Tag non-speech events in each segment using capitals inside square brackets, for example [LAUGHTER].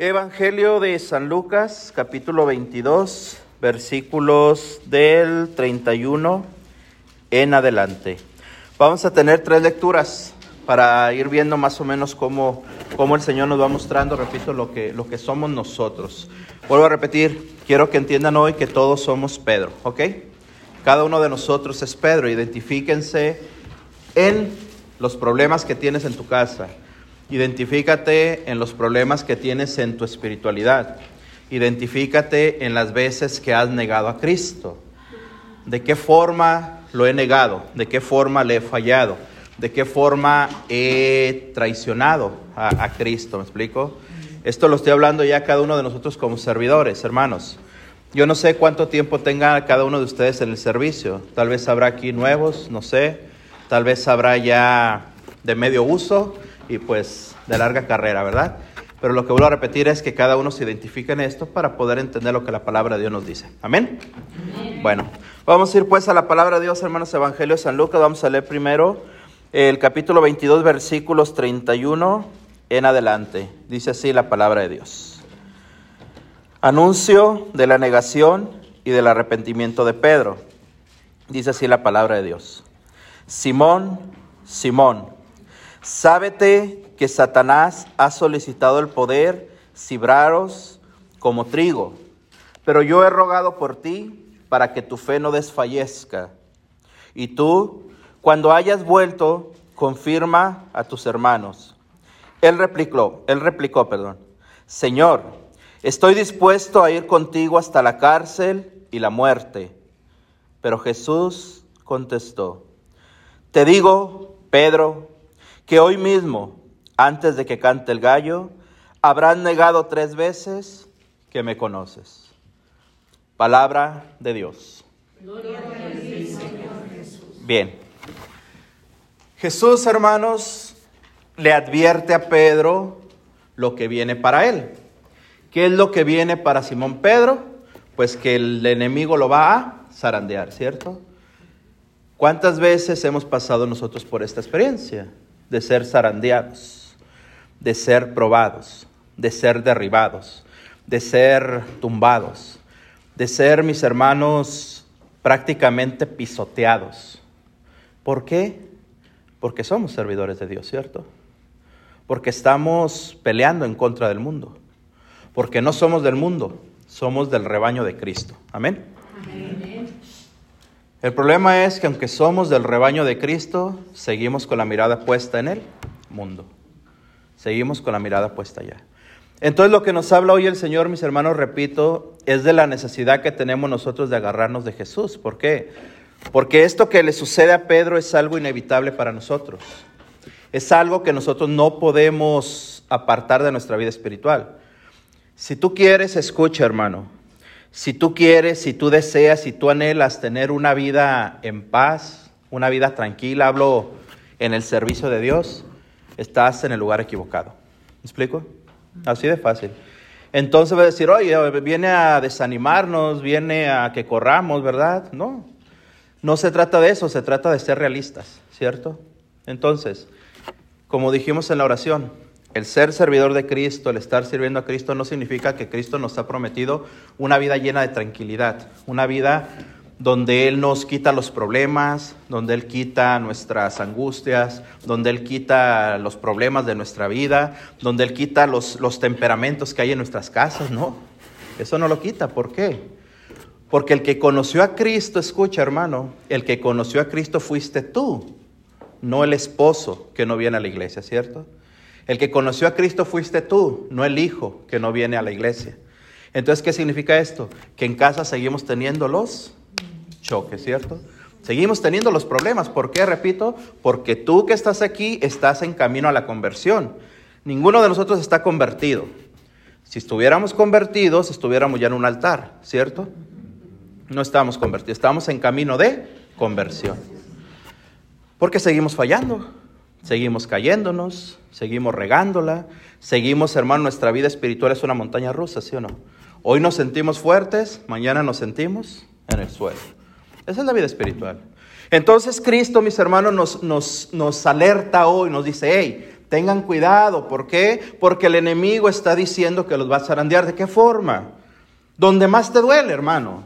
Evangelio de San Lucas, capítulo 22, versículos del 31 en adelante. Vamos a tener tres lecturas para ir viendo más o menos cómo, cómo el Señor nos va mostrando, repito, lo que, lo que somos nosotros. Vuelvo a repetir, quiero que entiendan hoy que todos somos Pedro, ¿ok? Cada uno de nosotros es Pedro, identifíquense en los problemas que tienes en tu casa Identifícate en los problemas que tienes en tu espiritualidad. Identifícate en las veces que has negado a Cristo. ¿De qué forma lo he negado? ¿De qué forma le he fallado? ¿De qué forma he traicionado a, Cristo? ¿Me explico? Esto lo estoy hablando ya cada uno de nosotros como servidores, hermanos. Yo no sé cuánto tiempo tenga cada uno de ustedes en el servicio. Tal vez habrá aquí nuevos, no sé. Tal vez habrá ya de medio uso y pues de larga carrera, ¿verdad? Pero lo que vuelvo a repetir es que cada uno se identifique en esto para poder entender lo que la palabra de Dios nos dice. ¿Amén? Bueno, vamos a ir pues a la palabra de Dios, hermanos, Evangelio de San Lucas. Vamos a leer primero el capítulo 22, versículos 31 en adelante. Dice así la palabra de Dios. Anuncio de la negación y del arrepentimiento de Pedro. Dice así la palabra de Dios. Simón, Simón Sábete que Satanás ha solicitado el poder cibraros como trigo, pero yo he rogado por ti para que tu fe no desfallezca. Y tú, cuando hayas vuelto, confirma a tus hermanos. Él replicó, él replicó, perdón, Señor, estoy dispuesto a ir contigo hasta la cárcel y la muerte. Pero Jesús contestó, te digo, Pedro, que hoy mismo, antes de que cante el gallo, habrán negado tres veces que me conoces. Palabra de Dios. Bien. Jesús, hermanos, le advierte a Pedro lo que viene para él. ¿Qué es lo que viene para Simón Pedro? Pues que el enemigo lo va a zarandear, ¿cierto? ¿Cuántas veces hemos pasado nosotros por esta experiencia? De ser zarandeados, de ser probados, de ser derribados, de ser tumbados, de ser, mis hermanos, prácticamente pisoteados. ¿Por qué? Porque somos servidores de Dios, ¿cierto? Porque estamos peleando en contra del mundo. Porque no somos del mundo, somos del rebaño de Cristo. Amén. El problema es que aunque somos del rebaño de Cristo, seguimos con la mirada puesta en el mundo. Seguimos con la mirada puesta allá. Entonces lo que nos habla hoy el Señor, mis hermanos, repito, es de la necesidad que tenemos nosotros de agarrarnos de Jesús. ¿Por qué? Porque esto que le sucede a Pedro es algo inevitable para nosotros. Es algo que nosotros no podemos apartar de nuestra vida espiritual. Si tú quieres, escucha, hermano, si tú quieres, si tú deseas, si tú anhelas tener una vida en paz, una vida tranquila, hablo en el servicio de Dios, estás en el lugar equivocado. ¿Me explico? Así de fácil. Entonces va a decir, oye, viene a desanimarnos, viene a que corramos, ¿verdad? No, no se trata de eso, se trata de ser realistas, ¿cierto? Entonces, como dijimos en la oración, el ser servidor de Cristo, el estar sirviendo a Cristo, no significa que Cristo nos ha prometido una vida llena de tranquilidad, una vida donde Él nos quita los problemas, donde Él quita nuestras angustias, donde Él quita los problemas de nuestra vida, donde Él quita los, los temperamentos que hay en nuestras casas, no. Eso no lo quita. ¿Por qué? Porque el que conoció a Cristo, escucha hermano, el que conoció a Cristo fuiste tú, no el esposo que no viene a la iglesia, ¿cierto? El que conoció a Cristo fuiste tú, no el hijo que no viene a la iglesia. Entonces, ¿qué significa esto? Que en casa seguimos teniendo los choques, ¿cierto? Seguimos teniendo los problemas. ¿Por qué? Repito, porque tú que estás aquí estás en camino a la conversión. Ninguno de nosotros está convertido. Si estuviéramos convertidos, estuviéramos ya en un altar, ¿cierto? No estamos convertidos, estamos en camino de conversión. Porque seguimos fallando. Seguimos cayéndonos, seguimos regándola, seguimos, hermano, nuestra vida espiritual es una montaña rusa, ¿sí o no? Hoy nos sentimos fuertes, mañana nos sentimos en el suelo. Esa es la vida espiritual. Entonces Cristo, mis hermanos, nos, nos, nos alerta hoy, nos dice, hey, Tengan cuidado, ¿por qué? Porque el enemigo está diciendo que los va a zarandear. ¿De qué forma? Donde más te duele, hermano.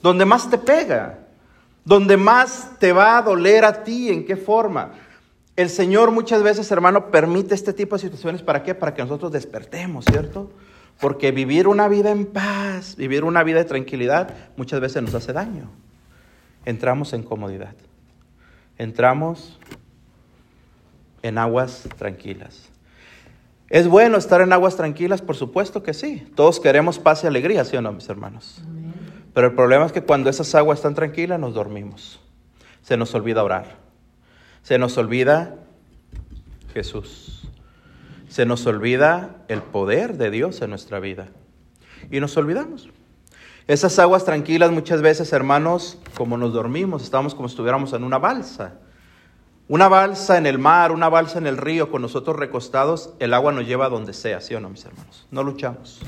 Donde más te pega. Donde más te va a doler a ti. ¿En qué forma? El Señor muchas veces, hermano, permite este tipo de situaciones. ¿Para qué? Para que nosotros despertemos, ¿cierto? Porque vivir una vida en paz, vivir una vida de tranquilidad, muchas veces nos hace daño. Entramos en comodidad. Entramos en aguas tranquilas. ¿Es bueno estar en aguas tranquilas? Por supuesto que sí. Todos queremos paz y alegría, ¿sí o no, mis hermanos? Pero el problema es que cuando esas aguas están tranquilas nos dormimos. Se nos olvida orar. Se nos olvida Jesús. Se nos olvida el poder de Dios en nuestra vida. Y nos olvidamos. Esas aguas tranquilas muchas veces, hermanos, como nos dormimos, estamos como si estuviéramos en una balsa. Una balsa en el mar, una balsa en el río, con nosotros recostados, el agua nos lleva a donde sea, ¿sí o no, mis hermanos? No luchamos.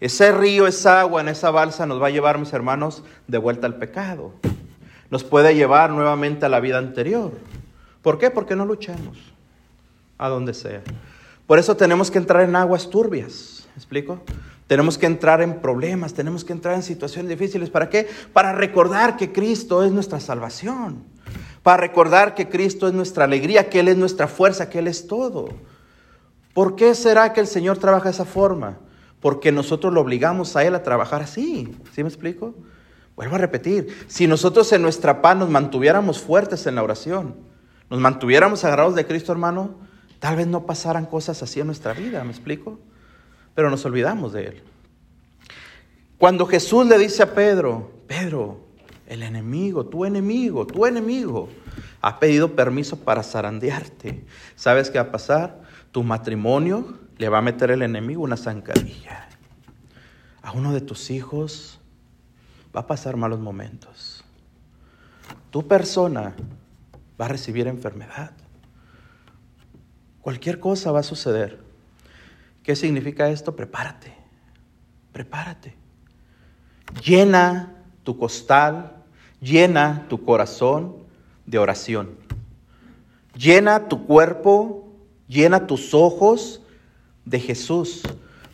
Ese río, esa agua en esa balsa nos va a llevar, mis hermanos, de vuelta al pecado. Nos puede llevar nuevamente a la vida anterior. ¿Por qué? Porque no luchamos a donde sea. Por eso tenemos que entrar en aguas turbias. ¿Me explico? Tenemos que entrar en problemas, tenemos que entrar en situaciones difíciles. ¿Para qué? Para recordar que Cristo es nuestra salvación para recordar que Cristo es nuestra alegría, que Él es nuestra fuerza, que Él es todo. ¿Por qué será que el Señor trabaja de esa forma? Porque nosotros lo obligamos a Él a trabajar así. ¿Sí me explico? Vuelvo a repetir, si nosotros en nuestra paz nos mantuviéramos fuertes en la oración, nos mantuviéramos agarrados de Cristo, hermano, tal vez no pasaran cosas así en nuestra vida, ¿me explico? Pero nos olvidamos de Él. Cuando Jesús le dice a Pedro, Pedro, el enemigo, tu enemigo, tu enemigo, ha pedido permiso para zarandearte. ¿Sabes qué va a pasar? Tu matrimonio le va a meter el enemigo una zancadilla. A uno de tus hijos va a pasar malos momentos. Tu persona va a recibir enfermedad. Cualquier cosa va a suceder. ¿Qué significa esto? Prepárate. Prepárate. Llena tu costal, llena tu corazón de oración. Llena tu cuerpo, llena tus ojos de Jesús,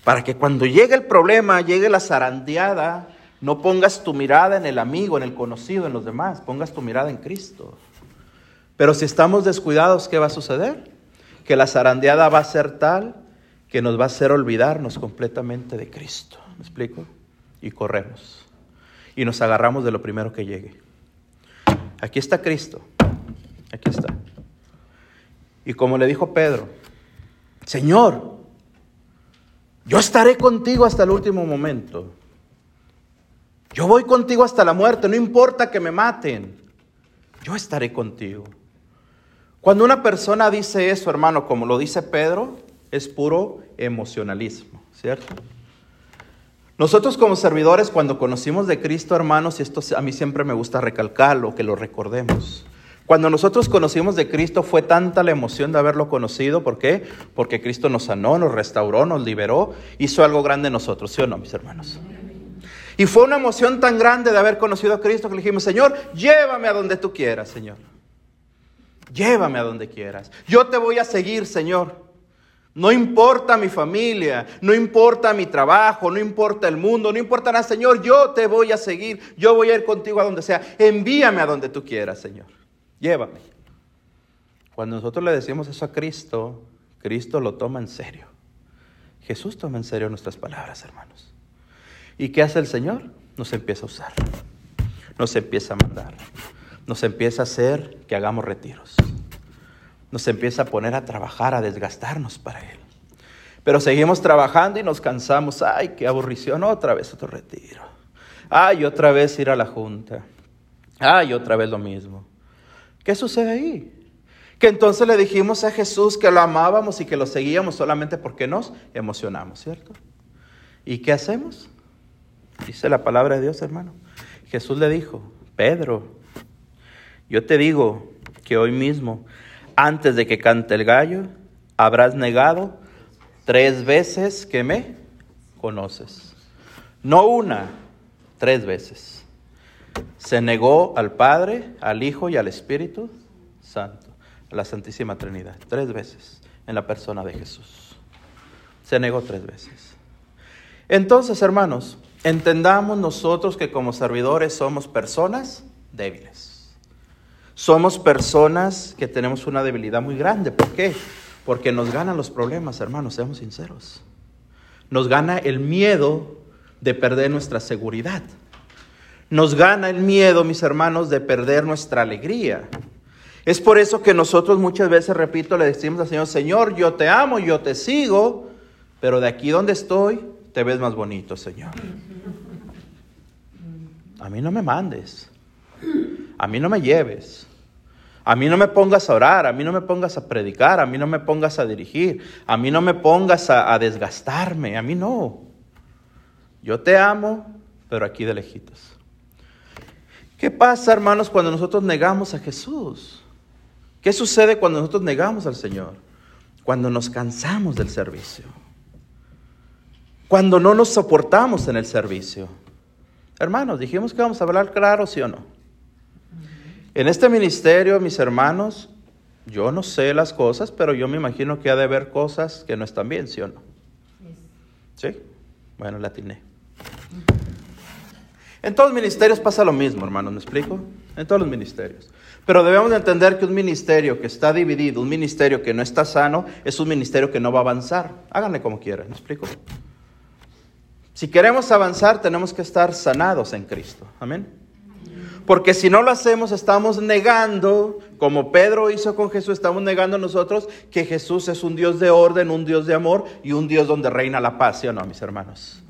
para que cuando llegue el problema, llegue la zarandeada, no pongas tu mirada en el amigo, en el conocido, en los demás, pongas tu mirada en Cristo. Pero si estamos descuidados, ¿qué va a suceder? Que la zarandeada va a ser tal que nos va a hacer olvidarnos completamente de Cristo. ¿Me explico? Y corremos y nos agarramos de lo primero que llegue. Aquí está Cristo, aquí está. Y como le dijo Pedro, Señor, yo estaré contigo hasta el último momento. Yo voy contigo hasta la muerte, no importa que me maten, yo estaré contigo. Cuando una persona dice eso, hermano, como lo dice Pedro, es puro emocionalismo, ¿cierto? Nosotros como servidores, cuando conocimos de Cristo, hermanos, y esto a mí siempre me gusta recalcarlo, que lo recordemos. Cuando nosotros conocimos de Cristo fue tanta la emoción de haberlo conocido. ¿Por qué? Porque Cristo nos sanó, nos restauró, nos liberó, hizo algo grande en nosotros, ¿sí o no, mis hermanos? Y fue una emoción tan grande de haber conocido a Cristo que le dijimos, Señor, llévame a donde tú quieras, Señor. Llévame a donde quieras. Yo te voy a seguir, Señor. No importa mi familia, no importa mi trabajo, no importa el mundo, no importa nada, Señor, yo te voy a seguir, yo voy a ir contigo a donde sea. Envíame a donde tú quieras, Señor. Llévame. Cuando nosotros le decimos eso a Cristo, Cristo lo toma en serio. Jesús toma en serio nuestras palabras, hermanos. ¿Y qué hace el Señor? Nos empieza a usar, nos empieza a mandar, nos empieza a hacer que hagamos retiros nos empieza a poner a trabajar, a desgastarnos para Él. Pero seguimos trabajando y nos cansamos. Ay, qué aburrición, otra vez otro retiro. Ay, otra vez ir a la junta. Ay, otra vez lo mismo. ¿Qué sucede ahí? Que entonces le dijimos a Jesús que lo amábamos y que lo seguíamos solamente porque nos emocionamos, ¿cierto? ¿Y qué hacemos? Dice la palabra de Dios, hermano. Jesús le dijo, Pedro, yo te digo que hoy mismo antes de que cante el gallo, habrás negado tres veces que me conoces. No una, tres veces. Se negó al Padre, al Hijo y al Espíritu Santo, a la Santísima Trinidad, tres veces en la persona de Jesús. Se negó tres veces. Entonces, hermanos, entendamos nosotros que como servidores somos personas débiles. Somos personas que tenemos una debilidad muy grande. ¿Por qué? Porque nos ganan los problemas, hermanos, seamos sinceros. Nos gana el miedo de perder nuestra seguridad. Nos gana el miedo, mis hermanos, de perder nuestra alegría. Es por eso que nosotros muchas veces, repito, le decimos al Señor, Señor, yo te amo, yo te sigo, pero de aquí donde estoy, te ves más bonito, Señor. A mí no me mandes, a mí no me lleves, a mí no me pongas a orar, a mí no me pongas a predicar, a mí no me pongas a dirigir, a mí no me pongas a, desgastarme, a mí no. Yo te amo, pero aquí de lejitos. ¿Qué pasa, hermanos, cuando nosotros negamos a Jesús? ¿Qué sucede cuando nosotros negamos al Señor? Cuando nos cansamos del servicio. Cuando no nos soportamos en el servicio. Hermanos, dijimos que vamos a hablar claro, sí o no. En este ministerio, mis hermanos, yo no sé las cosas, pero yo me imagino que ha de haber cosas que no están bien, ¿sí o no? ¿Sí? Bueno, la atiné. En todos los ministerios pasa lo mismo, hermanos, ¿me explico? En todos los ministerios. Pero debemos de entender que un ministerio que está dividido, un ministerio que no está sano, es un ministerio que no va a avanzar. Háganle como quieran, ¿me explico? Si queremos avanzar, tenemos que estar sanados en Cristo. Amén. Porque si no lo hacemos, estamos negando, como Pedro hizo con Jesús, estamos negando nosotros que Jesús es un Dios de orden, un Dios de amor y un Dios donde reina la paz, ¿sí o no, mis hermanos?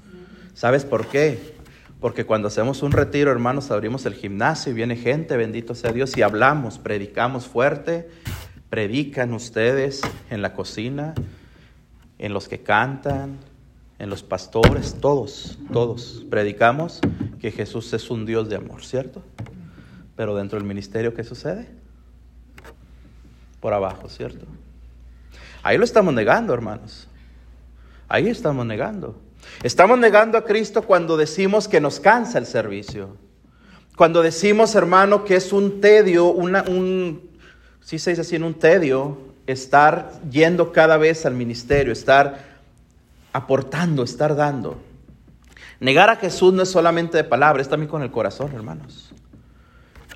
¿Sabes por qué? Porque cuando hacemos un retiro, hermanos, abrimos el gimnasio y viene gente, bendito sea Dios, y hablamos, predicamos fuerte, predican ustedes en la cocina, en los que cantan, en los pastores, todos, todos predicamos que Jesús es un Dios de amor, ¿cierto? Pero dentro del ministerio, ¿qué sucede? Por abajo, ¿cierto? Ahí lo estamos negando, hermanos. Ahí estamos negando. Estamos negando a Cristo cuando decimos que nos cansa el servicio. Cuando decimos, hermano, que es un tedio, una, un, si se dice así, en un tedio, estar yendo cada vez al ministerio, estar aportando, estar dando. Negar a Jesús no es solamente de palabra, es también con el corazón, hermanos.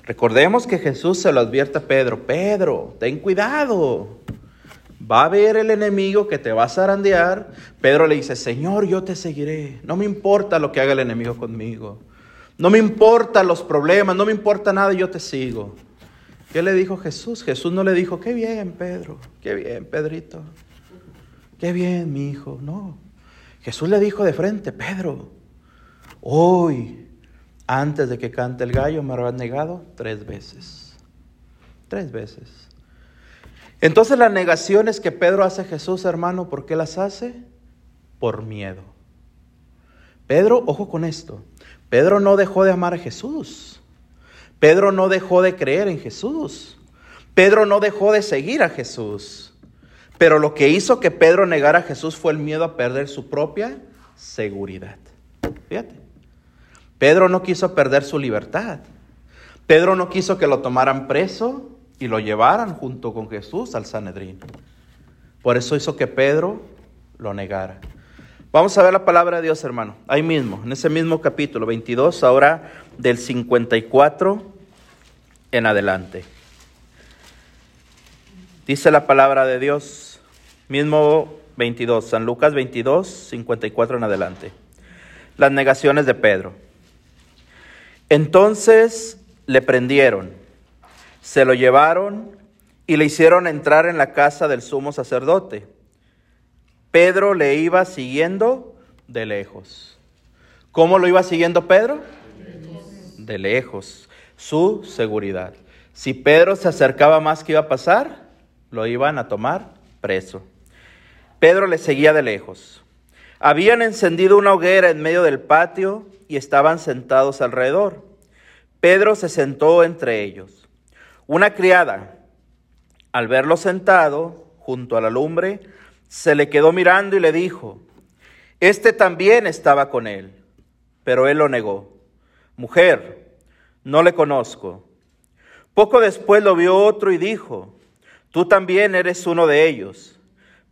Recordemos que Jesús se lo advierte a Pedro, Pedro, ten cuidado, va a haber el enemigo que te va a zarandear. Pedro le dice, Señor, yo te seguiré. No me importa lo que haga el enemigo conmigo. No me importa los problemas, no me importa nada, yo te sigo. ¿Qué le dijo Jesús? Jesús no le dijo, qué bien, Pedro, qué bien, Pedrito. Qué bien, mi hijo. No. Jesús le dijo de frente, Pedro, hoy, antes de que cante el gallo, me habrás negado tres veces. Tres veces. Entonces las negaciones que Pedro hace a Jesús, hermano, ¿por qué las hace? Por miedo. Pedro, ojo con esto, Pedro no dejó de amar a Jesús. Pedro no dejó de creer en Jesús. Pedro no dejó de seguir a Jesús. Pero lo que hizo que Pedro negara a Jesús fue el miedo a perder su propia seguridad. Fíjate. Pedro no quiso perder su libertad. Pedro no quiso que lo tomaran preso y lo llevaran junto con Jesús al Sanedrín. Por eso hizo que Pedro lo negara. Vamos a ver la palabra de Dios, hermano. Ahí mismo, en ese mismo capítulo 22, ahora del 54 en adelante. Dice la palabra de Dios, mismo 22, San Lucas 22, 54 en adelante. Las negaciones de Pedro. Entonces le prendieron se lo llevaron y le hicieron entrar en la casa del sumo sacerdote. Pedro le iba siguiendo de lejos. ¿Cómo lo iba siguiendo Pedro? De lejos. Su seguridad. Si Pedro se acercaba más, ¿qué iba a pasar? Lo iban a tomar preso. Pedro le seguía de lejos. Habían encendido una hoguera en medio del patio y estaban sentados alrededor. Pedro se sentó entre ellos. Una criada, al verlo sentado junto a la lumbre, se le quedó mirando y le dijo, Este también estaba con él, pero él lo negó. Mujer, no le conozco. Poco después lo vio otro y dijo, Tú también eres uno de ellos.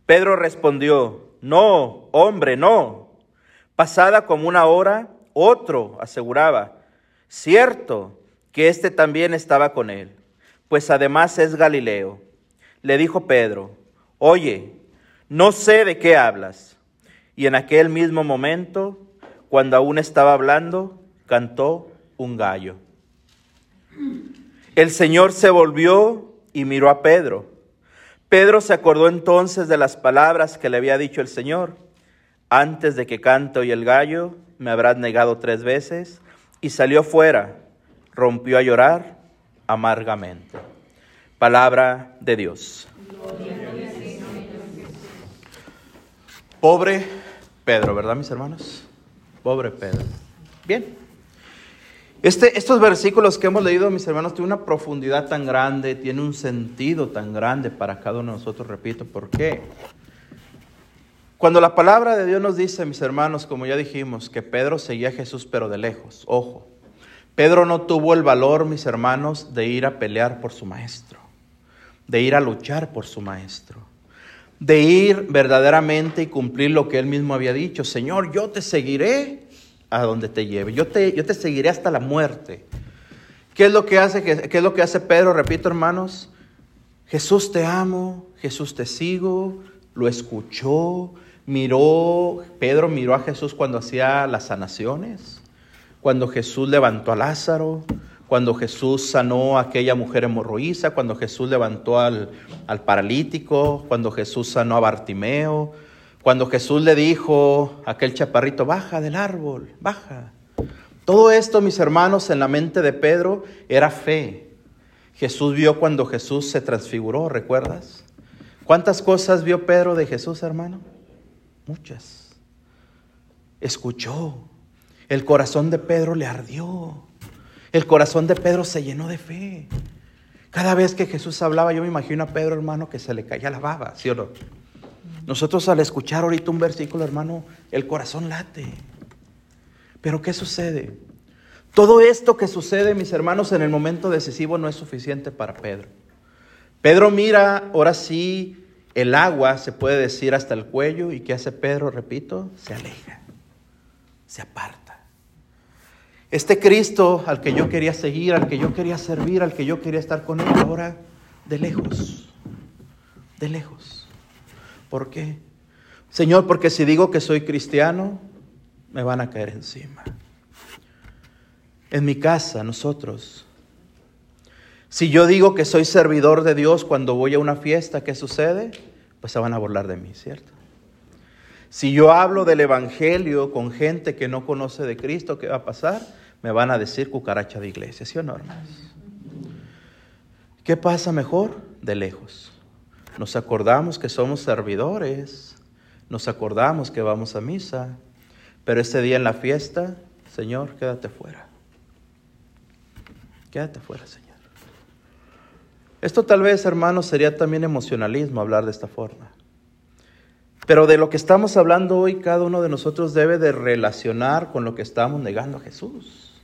Pedro respondió, no, hombre, no. Pasada como una hora, otro aseguraba, cierto que éste también estaba con él, pues además es Galileo. Le dijo Pedro, oye, no sé de qué hablas. Y en aquel mismo momento, cuando aún estaba hablando, cantó un gallo. El Señor se volvió y miró a Pedro. Pedro se acordó entonces de las palabras que le había dicho el Señor. Antes de que cante hoy el gallo, me habrás negado tres veces. Y salió fuera, rompió a llorar amargamente. Palabra de Dios. Pobre Pedro, ¿verdad mis hermanos? Pobre Pedro. Bien. Este, estos versículos que hemos leído, mis hermanos, tienen una profundidad tan grande, tiene un sentido tan grande para cada uno de nosotros, repito, ¿por qué? Cuando la palabra de Dios nos dice, mis hermanos, como ya dijimos, que Pedro seguía a Jesús pero de lejos, ojo, Pedro no tuvo el valor, mis hermanos, de ir a pelear por su maestro, de ir a luchar por su maestro, de ir verdaderamente y cumplir lo que él mismo había dicho, Señor, yo te seguiré a donde te lleve. Yo te, yo te seguiré hasta la muerte. ¿Qué es lo que hace, qué, es lo que hace Pedro? Repito, hermanos. Jesús te amo, Jesús te sigo, lo escuchó, miró, Pedro miró a Jesús cuando hacía las sanaciones, cuando Jesús levantó a Lázaro, cuando Jesús sanó a aquella mujer hemorroísa, cuando Jesús levantó al, al paralítico, cuando Jesús sanó a Bartimeo, cuando Jesús le dijo a aquel chaparrito, baja del árbol, baja. Todo esto, mis hermanos, en la mente de Pedro era fe. Jesús vio cuando Jesús se transfiguró, ¿recuerdas? ¿Cuántas cosas vio Pedro de Jesús, hermano? Muchas. Escuchó. El corazón de Pedro le ardió. El corazón de Pedro se llenó de fe. Cada vez que Jesús hablaba, yo me imagino a Pedro, hermano, que se le caía la baba, ¿sí o no? Nosotros al escuchar ahorita un versículo, hermano, el corazón late. Pero ¿qué sucede? Todo esto que sucede, mis hermanos, en el momento decisivo no es suficiente para Pedro. Pedro mira, ahora sí, el agua, se puede decir, hasta el cuello. ¿Y qué hace Pedro? Repito, se aleja, se aparta. Este Cristo al que yo quería seguir, al que yo quería servir, al que yo quería estar con él, ahora de lejos, de lejos. ¿Por qué? Señor, porque si digo que soy cristiano, me van a caer encima. En mi casa, nosotros. Si yo digo que soy servidor de Dios cuando voy a una fiesta, ¿qué sucede? Pues se van a burlar de mí, ¿cierto? Si yo hablo del Evangelio con gente que no conoce de Cristo, ¿qué va a pasar? Me van a decir cucaracha de iglesia, ¿sí o no? ¿Qué pasa mejor? De lejos. Nos acordamos que somos servidores, nos acordamos que vamos a misa, pero ese día en la fiesta, Señor, quédate fuera. Quédate fuera, Señor. Esto tal vez, hermanos, sería también emocionalismo hablar de esta forma. Pero de lo que estamos hablando hoy, cada uno de nosotros debe de relacionar con lo que estamos negando a Jesús.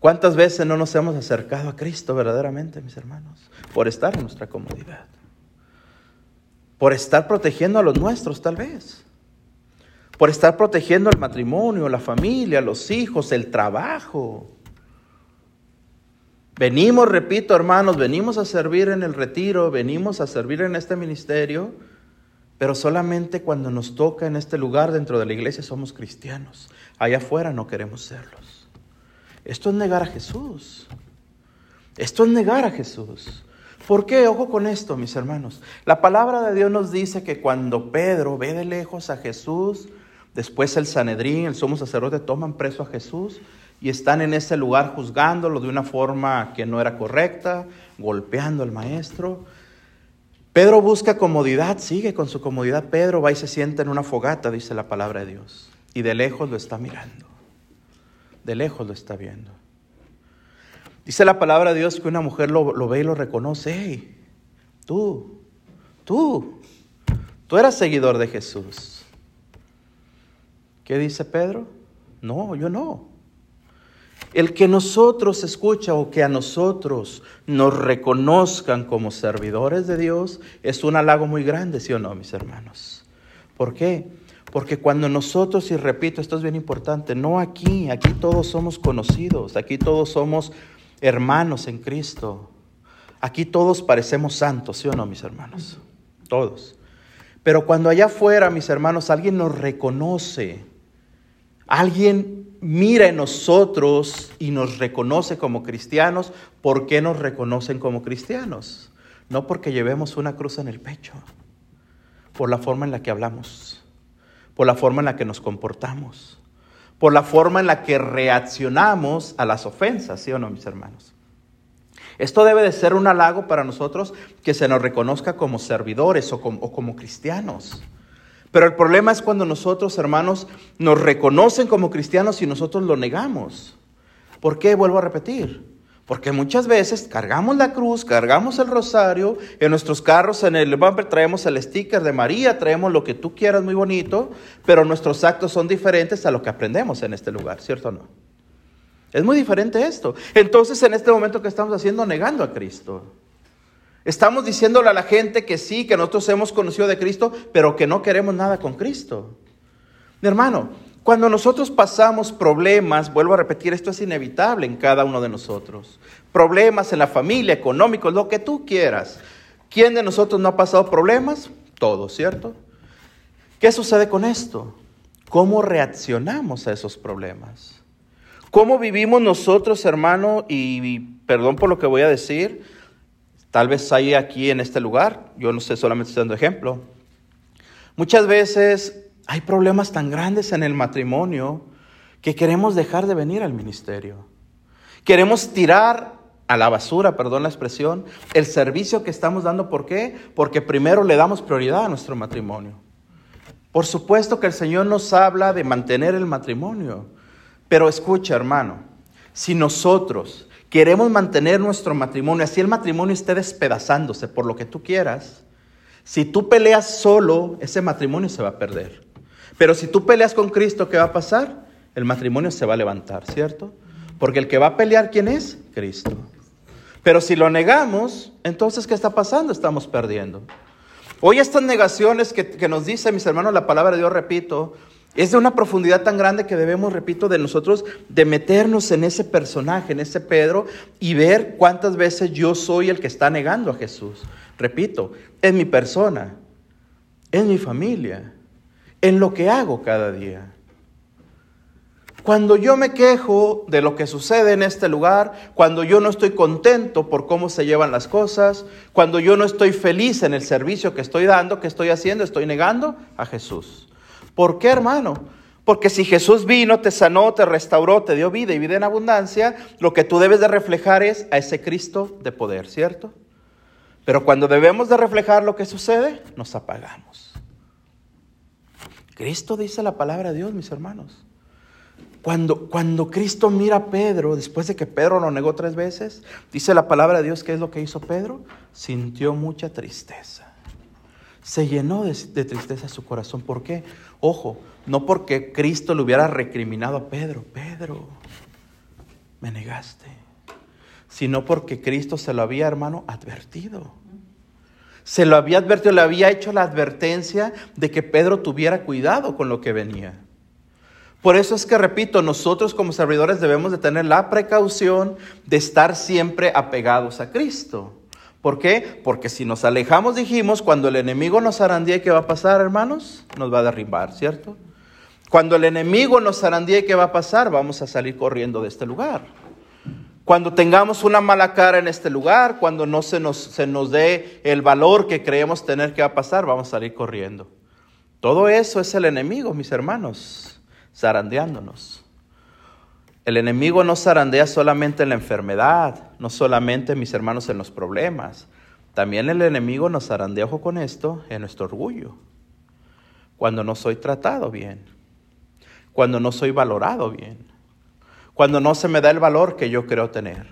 ¿Cuántas veces no nos hemos acercado a Cristo verdaderamente, mis hermanos? Por estar en nuestra comodidad por estar protegiendo a los nuestros tal vez, por estar protegiendo el matrimonio, la familia, los hijos, el trabajo. Venimos, repito hermanos, venimos a servir en el retiro, venimos a servir en este ministerio, pero solamente cuando nos toca en este lugar dentro de la iglesia somos cristianos. Allá afuera no queremos serlos. Esto es negar a Jesús. Esto es negar a Jesús. ¿Por qué? Ojo con esto, mis hermanos. La palabra de Dios nos dice que cuando Pedro ve de lejos a Jesús, después el Sanedrín, el sumo sacerdote, toman preso a Jesús y están en ese lugar juzgándolo de una forma que no era correcta, golpeando al maestro. Pedro busca comodidad, sigue con su comodidad. Pedro va y se sienta en una fogata, dice la palabra de Dios. Y de lejos lo está mirando. De lejos lo está viendo. Dice la palabra de Dios que una mujer lo, ve y lo reconoce. Hey, tú, tú, tú eras seguidor de Jesús. ¿Qué dice Pedro? No, yo no. El que nosotros escucha o que a nosotros nos reconozcan como servidores de Dios es un halago muy grande, ¿sí o no, mis hermanos? ¿Por qué? Porque cuando nosotros, y repito, esto es bien importante, no aquí, aquí todos somos conocidos, aquí todos somos hermanos en Cristo, aquí todos parecemos santos, ¿sí o no, mis hermanos? Todos. Pero cuando allá afuera, mis hermanos, alguien nos reconoce, alguien mira en nosotros y nos reconoce como cristianos, ¿por qué nos reconocen como cristianos? No porque llevemos una cruz en el pecho, por la forma en la que hablamos, por la forma en la que nos comportamos, por la forma en la que reaccionamos a las ofensas, ¿sí o no, mis hermanos? Esto debe de ser un halago para nosotros que se nos reconozca como servidores o como, o como cristianos. Pero el problema es cuando nosotros, hermanos, nos reconocen como cristianos y nosotros lo negamos. ¿Por qué? Vuelvo a repetir. Porque muchas veces cargamos la cruz, cargamos el rosario, en nuestros carros, en el bumper traemos el sticker de María, traemos lo que tú quieras muy bonito, pero nuestros actos son diferentes a lo que aprendemos en este lugar, ¿cierto o no? Es muy diferente esto. Entonces, en este momento que estamos haciendo, negando a Cristo. Estamos diciéndole a la gente que sí, que nosotros hemos conocido de Cristo, pero que no queremos nada con Cristo. Mi hermano, cuando nosotros pasamos problemas, vuelvo a repetir, esto es inevitable en cada uno de nosotros. Problemas en la familia, económicos, lo que tú quieras. ¿Quién de nosotros no ha pasado problemas? Todos, ¿cierto? ¿Qué sucede con esto? ¿Cómo reaccionamos a esos problemas? ¿Cómo vivimos nosotros, hermano? Y, perdón por lo que voy a decir, Tal vez hay aquí en este lugar, yo no sé, solamente estoy dando ejemplo. Muchas veces hay problemas tan grandes en el matrimonio que queremos dejar de venir al ministerio. Queremos tirar a la basura, perdón la expresión, el servicio que estamos dando. ¿Por qué? Porque primero le damos prioridad a nuestro matrimonio. Por supuesto que el Señor nos habla de mantener el matrimonio. Pero escucha, hermano, si nosotros queremos mantener nuestro matrimonio, así el matrimonio esté despedazándose por lo que tú quieras, si tú peleas solo, ese matrimonio se va a perder. Pero si tú peleas con Cristo, ¿qué va a pasar? El matrimonio se va a levantar, ¿cierto? Porque el que va a pelear, ¿quién es? Cristo. Pero si lo negamos, entonces, ¿qué está pasando? Estamos perdiendo. Hoy estas negaciones que, nos dice, mis hermanos, la palabra de Dios, repito, es de una profundidad tan grande que debemos, repito, de nosotros, de meternos en ese personaje, en ese Pedro, y ver cuántas veces yo soy el que está negando a Jesús. Repito, en mi persona, en mi familia, en lo que hago cada día. Cuando yo me quejo de lo que sucede en este lugar, cuando yo no estoy contento por cómo se llevan las cosas, cuando yo no estoy feliz en el servicio que estoy dando, que estoy haciendo, estoy negando a Jesús. ¿Por qué, hermano? Porque si Jesús vino, te sanó, te restauró, te dio vida y vida en abundancia, lo que tú debes de reflejar es a ese Cristo de poder, ¿cierto? Pero cuando debemos de reflejar lo que sucede, nos apagamos. Cristo dice la palabra de Dios, mis hermanos. Cuando, cuando Cristo mira a Pedro, después de que Pedro lo negó tres veces, dice la palabra de Dios, ¿qué es lo que hizo Pedro? Sintió mucha tristeza. Se llenó de, de tristeza su corazón. ¿Por qué? Ojo, no porque Cristo le hubiera recriminado a Pedro, Pedro, me negaste, sino porque Cristo se lo había, hermano, advertido. Se lo había advertido, le había hecho la advertencia de que Pedro tuviera cuidado con lo que venía. Por eso es que, repito, nosotros como servidores debemos de tener la precaución de estar siempre apegados a Cristo. ¿Por qué? Porque si nos alejamos, dijimos, cuando el enemigo nos zarandee, ¿qué va a pasar, hermanos? Nos va a derribar, ¿cierto? Cuando el enemigo nos zarandee, ¿qué va a pasar? Vamos a salir corriendo de este lugar. Cuando tengamos una mala cara en este lugar, cuando no se nos, se nos dé el valor que creemos tener que va a pasar, vamos a salir corriendo. Todo eso es el enemigo, mis hermanos, zarandeándonos. El enemigo no zarandea solamente en la enfermedad, no solamente, mis hermanos, en los problemas. También el enemigo nos zarandea, ojo con esto, en nuestro orgullo. Cuando no soy tratado bien, cuando no soy valorado bien, cuando no se me da el valor que yo creo tener.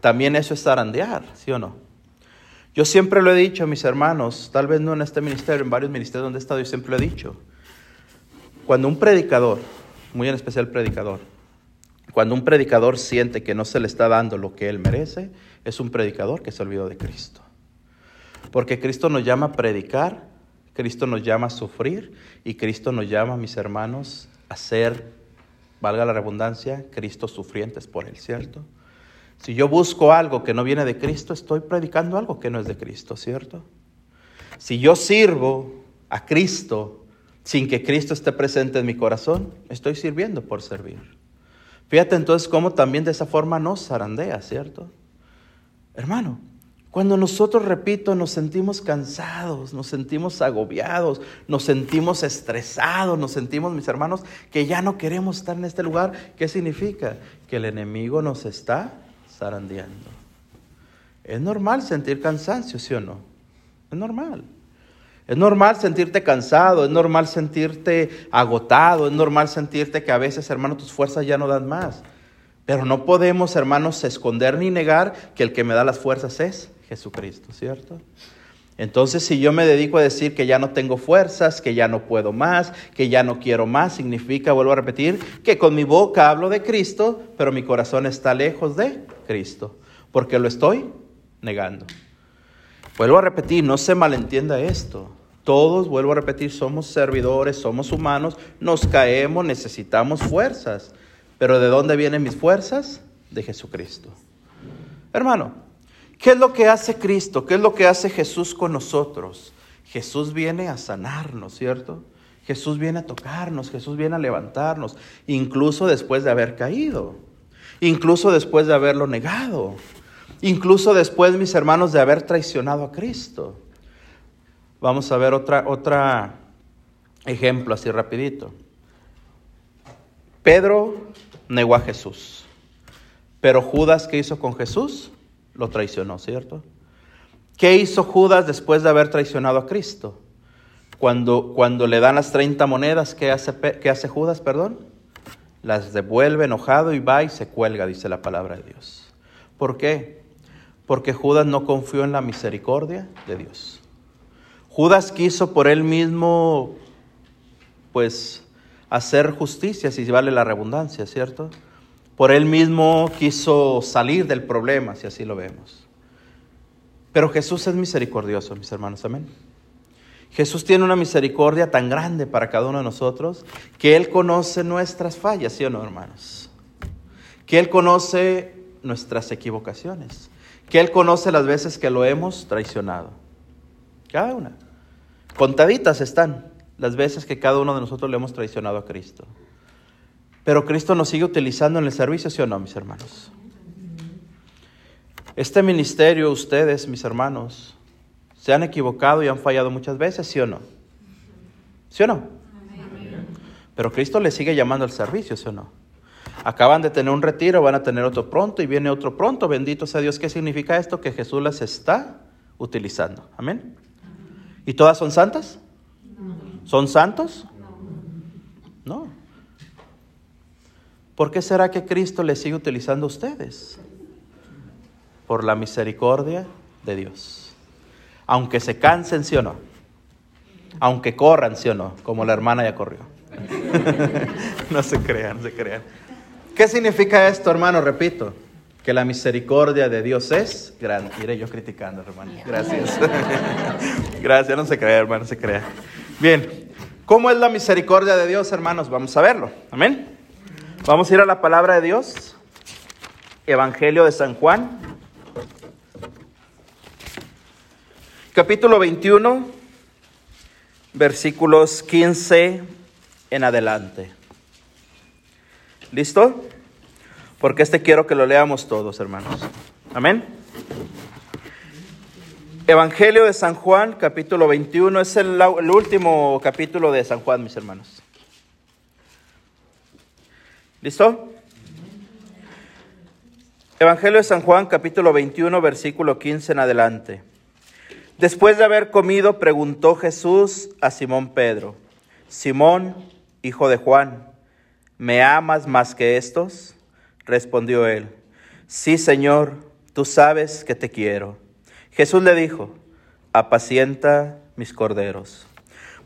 También eso es zarandear, ¿sí o no? Yo siempre lo he dicho, mis hermanos, tal vez no en este ministerio, en varios ministerios donde he estado, yo siempre lo he dicho. Cuando un predicador, muy en especial predicador, Cuando un predicador siente que no se le está dando lo que él merece, es un predicador que se olvidó de Cristo. Porque Cristo nos llama a predicar, Cristo nos llama a sufrir y Cristo nos llama, mis hermanos, a ser, valga la redundancia, Cristo sufrientes por él, ¿cierto? Si yo busco algo que no viene de Cristo, estoy predicando algo que no es de Cristo, ¿cierto? Si yo sirvo a Cristo sin que Cristo esté presente en mi corazón, estoy sirviendo por servir. Fíjate entonces cómo también de esa forma nos zarandea, ¿cierto? Hermano, cuando nosotros, repito, nos sentimos cansados, nos sentimos agobiados, nos sentimos estresados, nos sentimos, mis hermanos, que ya no queremos estar en este lugar, ¿qué significa? Que el enemigo nos está zarandeando. Es normal sentir cansancio, ¿sí o no? Es normal. Es normal sentirte cansado, es normal sentirte agotado, es normal sentirte que a veces, hermano, tus fuerzas ya no dan más. Pero no podemos, hermanos, esconder ni negar que el que me da las fuerzas es Jesucristo, ¿cierto? Entonces, si yo me dedico a decir que ya no tengo fuerzas, que ya no puedo más, que ya no quiero más, significa, vuelvo a repetir, que con mi boca hablo de Cristo, pero mi corazón está lejos de Cristo, porque lo estoy negando. Vuelvo a repetir, no se malentienda esto. Todos, vuelvo a repetir, somos servidores, somos humanos, nos caemos, necesitamos fuerzas. Pero ¿de dónde vienen mis fuerzas? De Jesucristo. Hermano, ¿qué es lo que hace Cristo? ¿Qué es lo que hace Jesús con nosotros? Jesús viene a sanarnos, ¿cierto? Jesús viene a tocarnos, Jesús viene a levantarnos, incluso después de haber caído, incluso después de haberlo negado. Incluso después, mis hermanos, de haber traicionado a Cristo. Vamos a ver otra, otra ejemplo así rapidito. Pedro negó a Jesús, pero Judas, ¿qué hizo con Jesús? Lo traicionó, ¿cierto? ¿Qué hizo Judas después de haber traicionado a Cristo? Cuando, cuando le dan las 30 monedas, ¿qué hace, ¿qué hace Judas, perdón? Las devuelve enojado y va y se cuelga, dice la palabra de Dios. ¿Por qué? porque Judas no confió en la misericordia de Dios. Judas quiso por él mismo, pues, hacer justicia, si vale la redundancia, ¿cierto? Por él mismo quiso salir del problema, si así lo vemos. Pero Jesús es misericordioso, mis hermanos, amén. Jesús tiene una misericordia tan grande para cada uno de nosotros que Él conoce nuestras fallas, ¿sí o no, hermanos? Que Él conoce nuestras equivocaciones que Él conoce las veces que lo hemos traicionado. Cada una. Contaditas están las veces que cada uno de nosotros le hemos traicionado a Cristo. Pero Cristo nos sigue utilizando en el servicio, ¿sí o no, mis hermanos? Este ministerio, ustedes, mis hermanos, se han equivocado y han fallado muchas veces, ¿sí o no? ¿Sí o no? Pero Cristo le sigue llamando al servicio, ¿sí o no? Acaban de tener un retiro, van a tener otro pronto y viene otro pronto. Bendito sea Dios. ¿Qué significa esto? Que Jesús las está utilizando. Amén. ¿Y todas son santas? ¿Son santos? No. ¿Por qué será que Cristo les sigue utilizando a ustedes? Por la misericordia de Dios. Aunque se cansen, sí o no. Aunque corran, sí o no. Como la hermana ya corrió. [LAUGHS] no se crean, no se crean. ¿Qué significa esto, hermano? Repito, que la misericordia de Dios es grande. Iré yo criticando, hermano. Gracias. [LAUGHS] Gracias, no se crea, hermano, no se crea. Bien, ¿cómo es la misericordia de Dios, hermanos? Vamos a verlo. Amén. Vamos a ir a la palabra de Dios. Evangelio de San Juan. Capítulo 21, versículos 15 en adelante. ¿Listo? Porque este quiero que lo leamos todos, hermanos. Amén. Evangelio de San Juan, capítulo 21, es el, el, último capítulo de San Juan, mis hermanos. ¿Listo? Evangelio de San Juan, capítulo 21, versículo 15 en adelante. Después de haber comido, preguntó Jesús a Simón Pedro, Simón, hijo de Juan, ¿me amas más que estos? Respondió él, sí, Señor, tú sabes que te quiero. Jesús le dijo, apacienta mis corderos.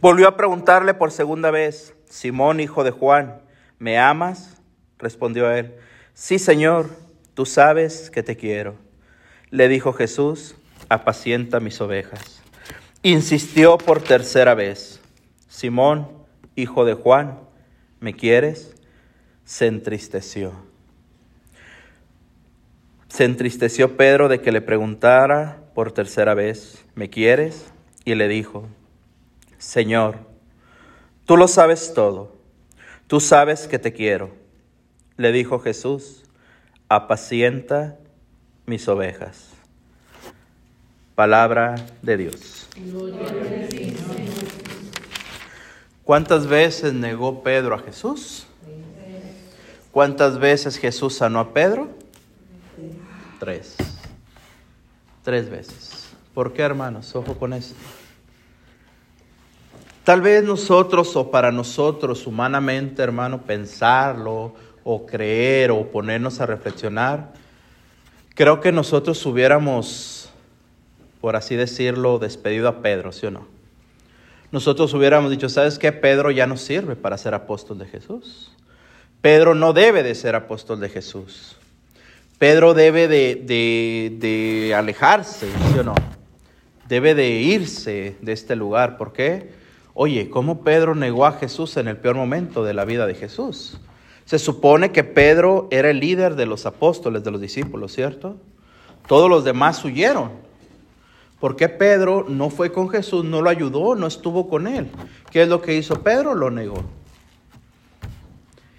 Volvió a preguntarle por segunda vez, Simón, hijo de Juan, ¿me amas? Respondió él, Sí, Señor, tú sabes que te quiero. Le dijo Jesús, apacienta mis ovejas. Insistió por tercera vez, Simón, hijo de Juan, ¿me quieres? Se entristeció. Se entristeció Pedro de que le preguntara por tercera vez, ¿me quieres? Y le dijo, Señor, tú lo sabes todo, tú sabes que te quiero. Le dijo Jesús, apacienta mis ovejas. Palabra de Dios. ¿Cuántas veces negó Pedro a Jesús? ¿Cuántas veces Jesús sanó a Pedro? Tres. Tres veces. ¿Por qué, hermanos? Ojo con esto. Tal vez nosotros o para nosotros humanamente, hermano, pensarlo o creer o ponernos a reflexionar, creo que nosotros hubiéramos, por así decirlo, despedido a Pedro, ¿sí o no? Nosotros hubiéramos dicho, ¿sabes qué? Pedro ya no sirve para ser apóstol de Jesús. Pedro no debe de ser apóstol de Jesús. Pedro debe de, alejarse, ¿sí o no? Debe de irse de este lugar. ¿Por qué? Oye, ¿cómo Pedro negó a Jesús en el peor momento de la vida de Jesús? Se supone que Pedro era el líder de los apóstoles, de los discípulos, ¿cierto? Todos los demás huyeron. ¿Por qué Pedro no fue con Jesús, no lo ayudó, no estuvo con él? ¿Qué es lo que hizo Pedro? Lo negó.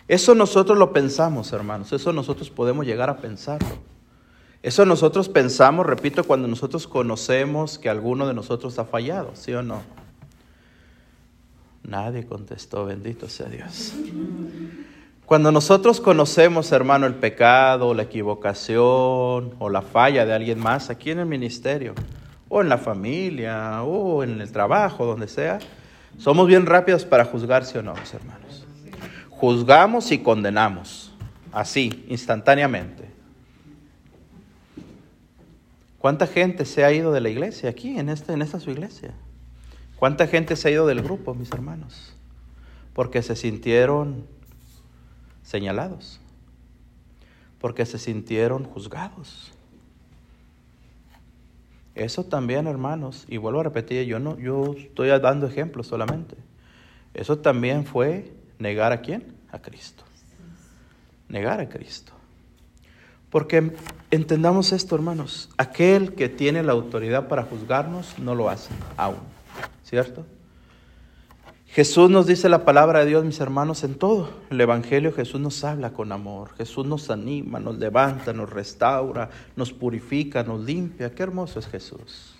Eso nosotros lo pensamos, hermanos, eso nosotros podemos llegar a pensarlo. Eso nosotros pensamos, repito, cuando nosotros conocemos que alguno de nosotros ha fallado, ¿sí o no? Nadie contestó, bendito sea Dios. Cuando nosotros conocemos, hermano, el pecado, la equivocación o la falla de alguien más aquí en el ministerio, o en la familia, o en el trabajo, donde sea, somos bien rápidos para juzgar, ¿sí o no, hermanos? Juzgamos y condenamos, así, instantáneamente. ¿Cuánta gente se ha ido de la iglesia aquí, en, este, en esta su iglesia? ¿Cuánta gente se ha ido del grupo, mis hermanos? Porque se sintieron señalados, porque se sintieron juzgados. Eso también, hermanos, y vuelvo a repetir, yo no, yo estoy dando ejemplos solamente. Eso también fue ¿Negar a quién? A Cristo. Negar a Cristo. Porque entendamos esto, hermanos. Aquel que tiene la autoridad para juzgarnos no lo hace aún. ¿Cierto? Jesús nos dice la palabra de Dios, mis hermanos, en todo. El Evangelio Jesús nos habla con amor. Jesús nos anima, nos levanta, nos restaura, nos purifica, nos limpia. Qué hermoso es Jesús.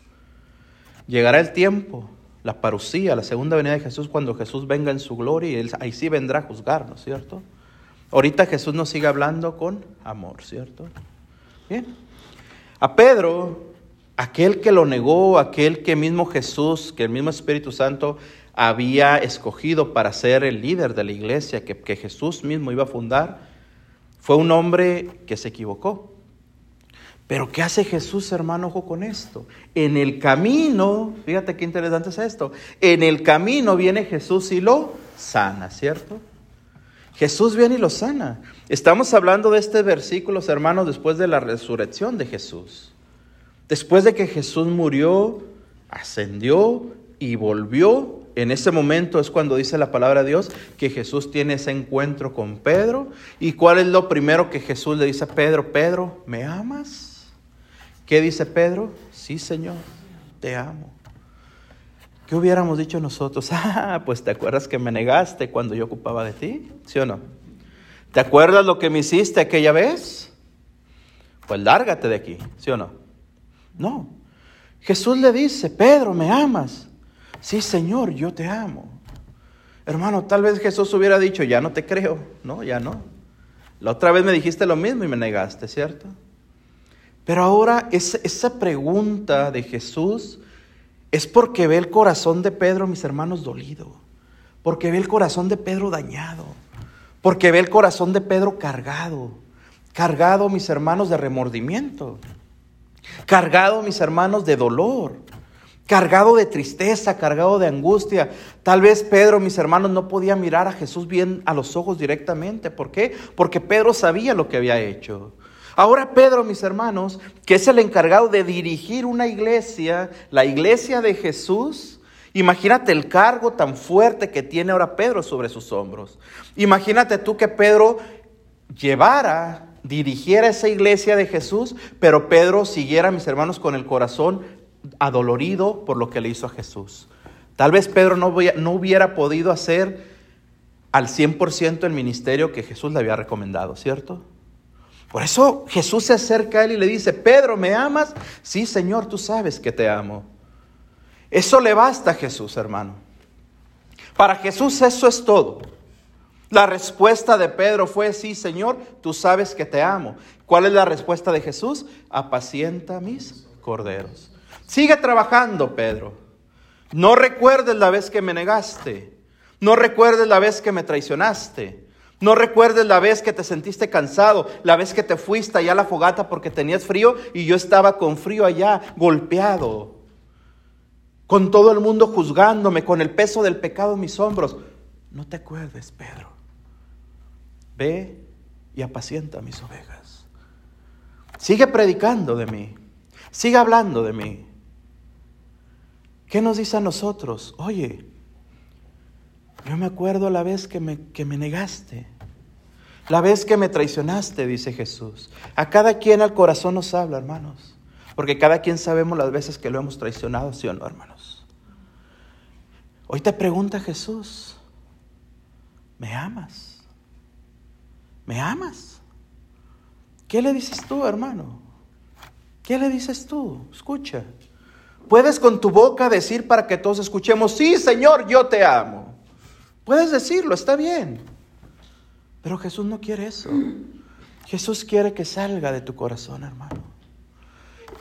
Llegará el tiempo la parucía, la segunda venida de Jesús, cuando Jesús venga en su gloria y él, ahí sí vendrá a juzgarnos, ¿cierto? Ahorita Jesús nos sigue hablando con amor, ¿cierto? Bien. A Pedro, aquel que lo negó, aquel que mismo Jesús, que el mismo Espíritu Santo había escogido para ser el líder de la iglesia que, Jesús mismo iba a fundar, fue un hombre que se equivocó. Pero ¿qué hace Jesús, hermano, ojo con esto? En el camino, fíjate qué interesante es esto, en el camino viene Jesús y lo sana, ¿cierto? Jesús viene y lo sana. Estamos hablando de este versículo, hermanos, después de la resurrección de Jesús. Después de que Jesús murió, ascendió y volvió, en ese momento es cuando dice la palabra de Dios que Jesús tiene ese encuentro con Pedro. ¿Y cuál es lo primero que Jesús le dice a Pedro? Pedro, ¿me amas? ¿Qué dice Pedro? Sí, Señor, te amo. ¿Qué hubiéramos dicho nosotros? [LAUGHS] Ah, pues te acuerdas que me negaste cuando yo ocupaba de ti, ¿sí o no? ¿Te acuerdas lo que me hiciste aquella vez? Pues lárgate de aquí, ¿sí o no? No. Jesús le dice, Pedro, ¿me amas? Sí, Señor, yo te amo. Hermano, tal vez Jesús hubiera dicho, ya no te creo. No, ya no. La otra vez me dijiste lo mismo y me negaste, ¿cierto? Pero ahora esa, pregunta de Jesús es porque ve el corazón de Pedro, mis hermanos, dolido. Porque ve el corazón de Pedro dañado. Porque ve el corazón de Pedro cargado. Cargado, mis hermanos, de remordimiento. Cargado, mis hermanos, de dolor. Cargado de tristeza, cargado de angustia. Tal vez Pedro, mis hermanos, no podía mirar a Jesús bien a los ojos directamente. ¿Por qué? Porque Pedro sabía lo que había hecho. Ahora Pedro, mis hermanos, que es el encargado de dirigir una iglesia, la iglesia de Jesús, imagínate el cargo tan fuerte que tiene ahora Pedro sobre sus hombros. Imagínate tú que Pedro llevara, dirigiera esa iglesia de Jesús, pero Pedro siguiera, mis hermanos, con el corazón adolorido por lo que le hizo a Jesús. Tal vez Pedro no, no hubiera podido hacer al 100% el ministerio que Jesús le había recomendado, ¿cierto? Por eso Jesús se acerca a él y le dice, Pedro, ¿me amas? Sí, Señor, tú sabes que te amo. Eso le basta a Jesús, hermano. Para Jesús eso es todo. La respuesta de Pedro fue, sí, Señor, tú sabes que te amo. ¿Cuál es la respuesta de Jesús? Apacienta mis corderos. Sigue trabajando, Pedro. No recuerdes la vez que me negaste. No recuerdes la vez que me traicionaste. No recuerdes la vez que te sentiste cansado, la vez que te fuiste allá a la fogata porque tenías frío y yo estaba con frío allá, golpeado, con todo el mundo juzgándome, con el peso del pecado en mis hombros. No te acuerdes, Pedro. Ve y apacienta mis ovejas. Sigue predicando de mí. Sigue hablando de mí. ¿Qué nos dice a nosotros? Oye, yo me acuerdo la vez que me, que me negaste, la vez que me traicionaste, dice Jesús. A cada quien al corazón nos habla, hermanos, porque cada quien sabemos las veces que lo hemos traicionado, ¿sí o no, hermanos? Hoy te pregunta Jesús, ¿me amas? ¿Me amas? ¿Qué le dices tú, hermano? ¿Qué le dices tú? Escucha. Puedes con tu boca decir para que todos escuchemos, sí, Señor, yo te amo. Puedes decirlo, está bien. Pero Jesús no quiere eso. Jesús quiere que salga de tu corazón, hermano.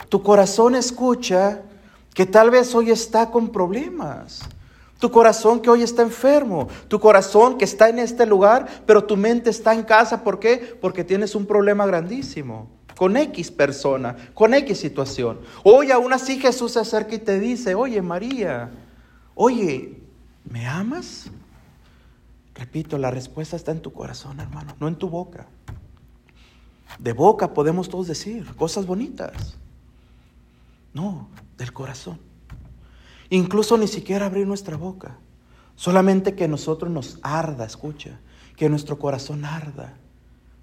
Tu corazón escucha que tal vez hoy está con problemas. Tu corazón que hoy está enfermo. Tu corazón que está en este lugar, pero tu mente está en casa. ¿Por qué? Porque tienes un problema grandísimo. Con X persona, con X situación. Hoy aún así Jesús se acerca y te dice, oye María, oye, ¿me amas? Repito, la respuesta está en tu corazón, hermano, no en tu boca. De boca podemos todos decir cosas bonitas. No, del corazón. Incluso ni siquiera abrir nuestra boca. Solamente que nosotros nos arda, escucha, que nuestro corazón arda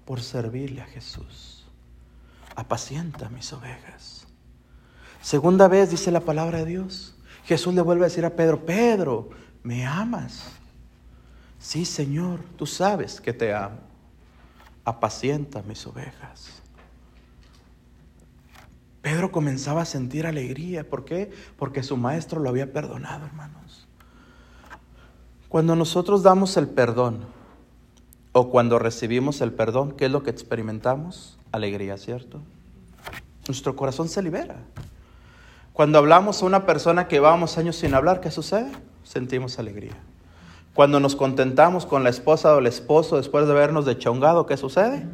por servirle a Jesús. Apacienta mis ovejas. Segunda vez dice la palabra de Dios. Jesús le vuelve a decir a Pedro, Pedro, ¿me amas? Sí, Señor, tú sabes que te amo. Apacienta mis ovejas. Pedro comenzaba a sentir alegría. ¿Por qué? Porque su maestro lo había perdonado, hermanos. Cuando nosotros damos el perdón o cuando recibimos el perdón, ¿qué es lo que experimentamos? Alegría, ¿cierto? Nuestro corazón se libera. Cuando hablamos a una persona que vamos años sin hablar, ¿qué sucede? Sentimos alegría. Cuando nos contentamos con la esposa o el esposo después de habernos dechongado, ¿qué sucede?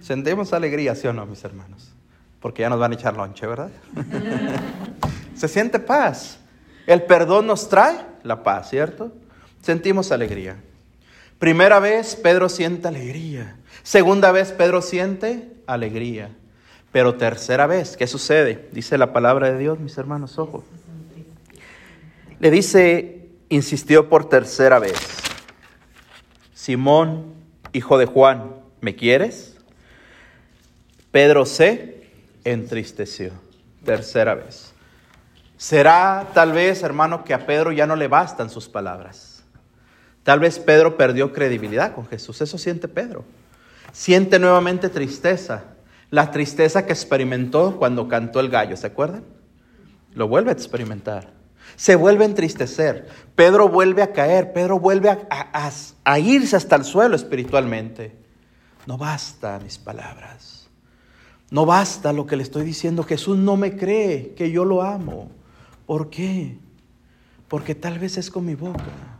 Sentimos alegría, ¿sí o no, mis hermanos? Porque ya nos van a echar lonche, ¿verdad? [LAUGHS] Se siente paz. El perdón nos trae la paz, ¿cierto? Sentimos alegría. Primera vez Pedro siente alegría. Segunda vez Pedro siente alegría. Pero tercera vez, ¿qué sucede? Dice la palabra de Dios, mis hermanos, ojo. Le dice, insistió por tercera vez, Simón, hijo de Juan, ¿me quieres? Pedro se entristeció, tercera vez. Será tal vez, hermano, que a Pedro ya no le bastan sus palabras. Tal vez Pedro perdió credibilidad con Jesús, eso siente Pedro. Siente nuevamente tristeza, la tristeza que experimentó cuando cantó el gallo, ¿se acuerdan? Lo vuelve a experimentar se vuelve a entristecer. Pedro vuelve a caer, Pedro vuelve a, irse hasta el suelo espiritualmente. No basta mis palabras. No basta lo que le estoy diciendo. Jesús no me cree que yo lo amo. ¿Por qué? Porque tal vez es con mi boca.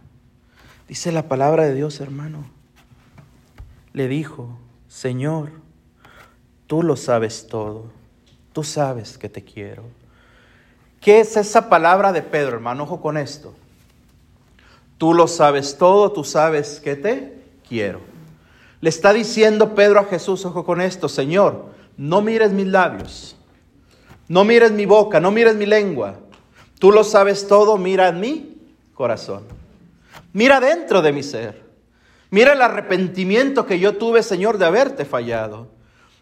Dice la palabra de Dios, hermano. Le dijo, Señor, tú lo sabes todo. Tú sabes que te quiero. ¿Qué es esa palabra de Pedro, hermano? Ojo con esto. Tú lo sabes todo, tú sabes que te quiero. Le está diciendo Pedro a Jesús, ojo con esto, Señor, no mires mis labios, no mires mi boca, no mires mi lengua. Tú lo sabes todo, mira en mi corazón. Mira dentro de mi ser. Mira el arrepentimiento que yo tuve, Señor, de haberte fallado.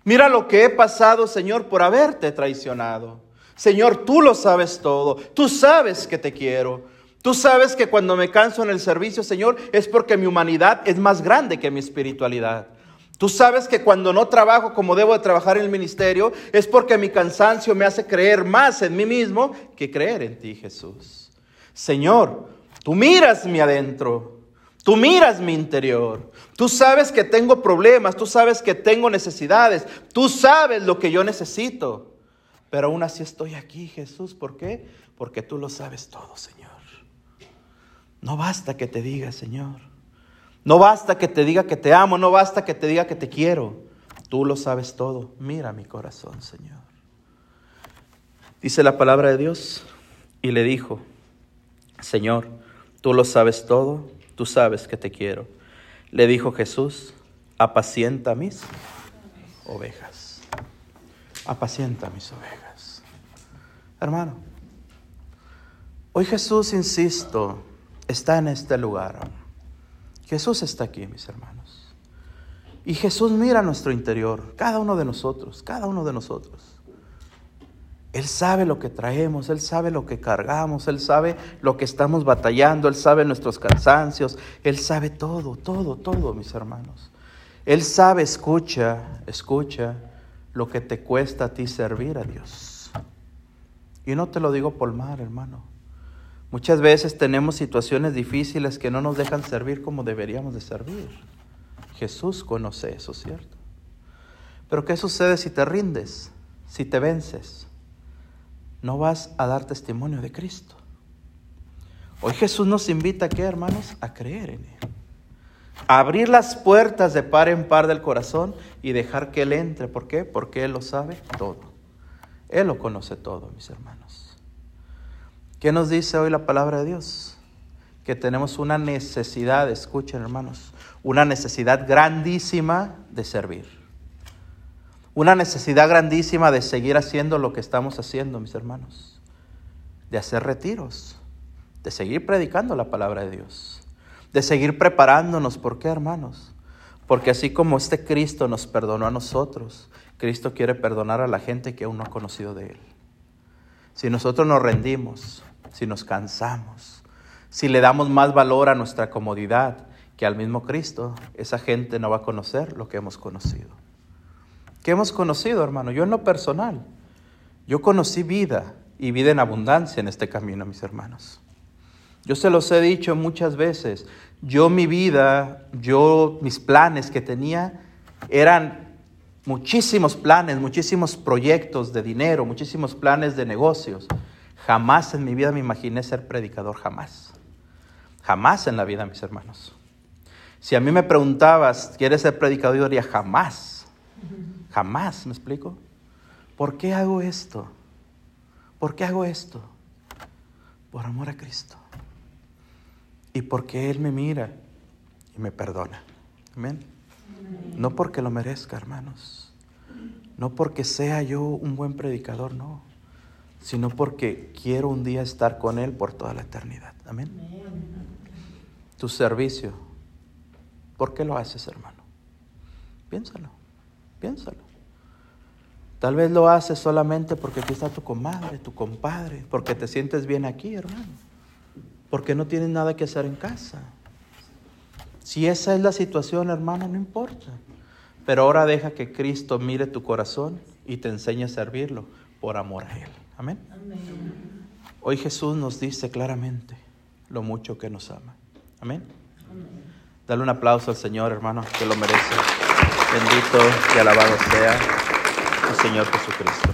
Mira lo que he pasado, Señor, por haberte traicionado. Señor, tú lo sabes todo. Tú sabes que te quiero. Tú sabes que cuando me canso en el servicio, Señor, es porque mi humanidad es más grande que mi espiritualidad. Tú sabes que cuando no trabajo como debo de trabajar en el ministerio, es porque mi cansancio me hace creer más en mí mismo que creer en ti, Jesús. Señor, tú miras mi adentro. Tú miras mi interior. Tú sabes que tengo problemas, tú sabes que tengo necesidades, tú sabes lo que yo necesito. Pero aún así estoy aquí, Jesús. ¿Por qué? Porque tú lo sabes todo, Señor. No basta que te diga, Señor. No basta que te diga que te amo, no basta que te diga que te quiero. Tú lo sabes todo. Mira mi corazón, Señor. Dice la palabra de Dios y le dijo, Señor, tú lo sabes todo, tú sabes que te quiero. Le dijo Jesús, apacienta mis ovejas. Apacienta mis ovejas. Hermano, hoy Jesús, insisto, está en este lugar. Jesús está aquí, mis hermanos. Y Jesús mira nuestro interior, cada uno de nosotros, cada uno de nosotros. Él sabe lo que traemos, Él sabe lo que cargamos, Él sabe lo que estamos batallando, Él sabe nuestros cansancios, Él sabe todo, todo, todo, mis hermanos. Él sabe, escucha, escucha lo que te cuesta a ti servir a Dios. Y no te lo digo por mal, hermano. Muchas veces tenemos situaciones difíciles que no nos dejan servir como deberíamos de servir. Jesús conoce eso, ¿cierto? Pero ¿qué sucede si te rindes, si te vences? No vas a dar testimonio de Cristo. Hoy Jesús nos invita qué, hermanos? A creer en Él. A abrir las puertas de par en par del corazón y dejar que Él entre. ¿Por qué? Porque Él lo sabe todo. Él lo conoce todo, mis hermanos. ¿Qué nos dice hoy la palabra de Dios? Que tenemos una necesidad, escuchen hermanos, una necesidad grandísima de servir. Una necesidad grandísima de seguir haciendo lo que estamos haciendo, mis hermanos. De hacer retiros, de seguir predicando la palabra de Dios, de seguir preparándonos. ¿Por qué, hermanos? Porque así como este Cristo nos perdonó a nosotros, Cristo quiere perdonar a la gente que aún no ha conocido de Él. Si nosotros nos rendimos, si nos cansamos, si le damos más valor a nuestra comodidad que al mismo Cristo, esa gente no va a conocer lo que hemos conocido. ¿Qué hemos conocido, hermano? Yo en lo personal, yo conocí vida y vida en abundancia en este camino, mis hermanos. Yo se los he dicho muchas veces, yo mi vida, yo mis planes que tenía eran muchísimos planes, muchísimos proyectos de dinero, muchísimos planes de negocios. Jamás en mi vida me imaginé ser predicador, jamás. Jamás en la vida, mis hermanos. Si a mí me preguntabas, ¿quieres ser predicador? Yo diría, jamás. Jamás, ¿me explico? ¿Por qué hago esto? ¿Por qué hago esto? Por amor a Cristo. Y porque Él me mira y me perdona. Amén. No porque lo merezca, hermanos. No porque sea yo un buen predicador, no sino porque quiero un día estar con Él por toda la eternidad. Amén. Tu servicio, ¿por qué lo haces, hermano? Piénsalo, piénsalo. Tal vez lo haces solamente porque aquí está tu comadre, tu compadre, porque te sientes bien aquí, hermano, porque no tienes nada que hacer en casa. Si esa es la situación, hermano, no importa. Pero ahora deja que Cristo mire tu corazón y te enseñe a servirlo por amor a Él. Amén. Hoy Jesús nos dice claramente lo mucho que nos ama. Amén. Dale un aplauso al Señor, hermano, que lo merece. Bendito y alabado sea el Señor Jesucristo.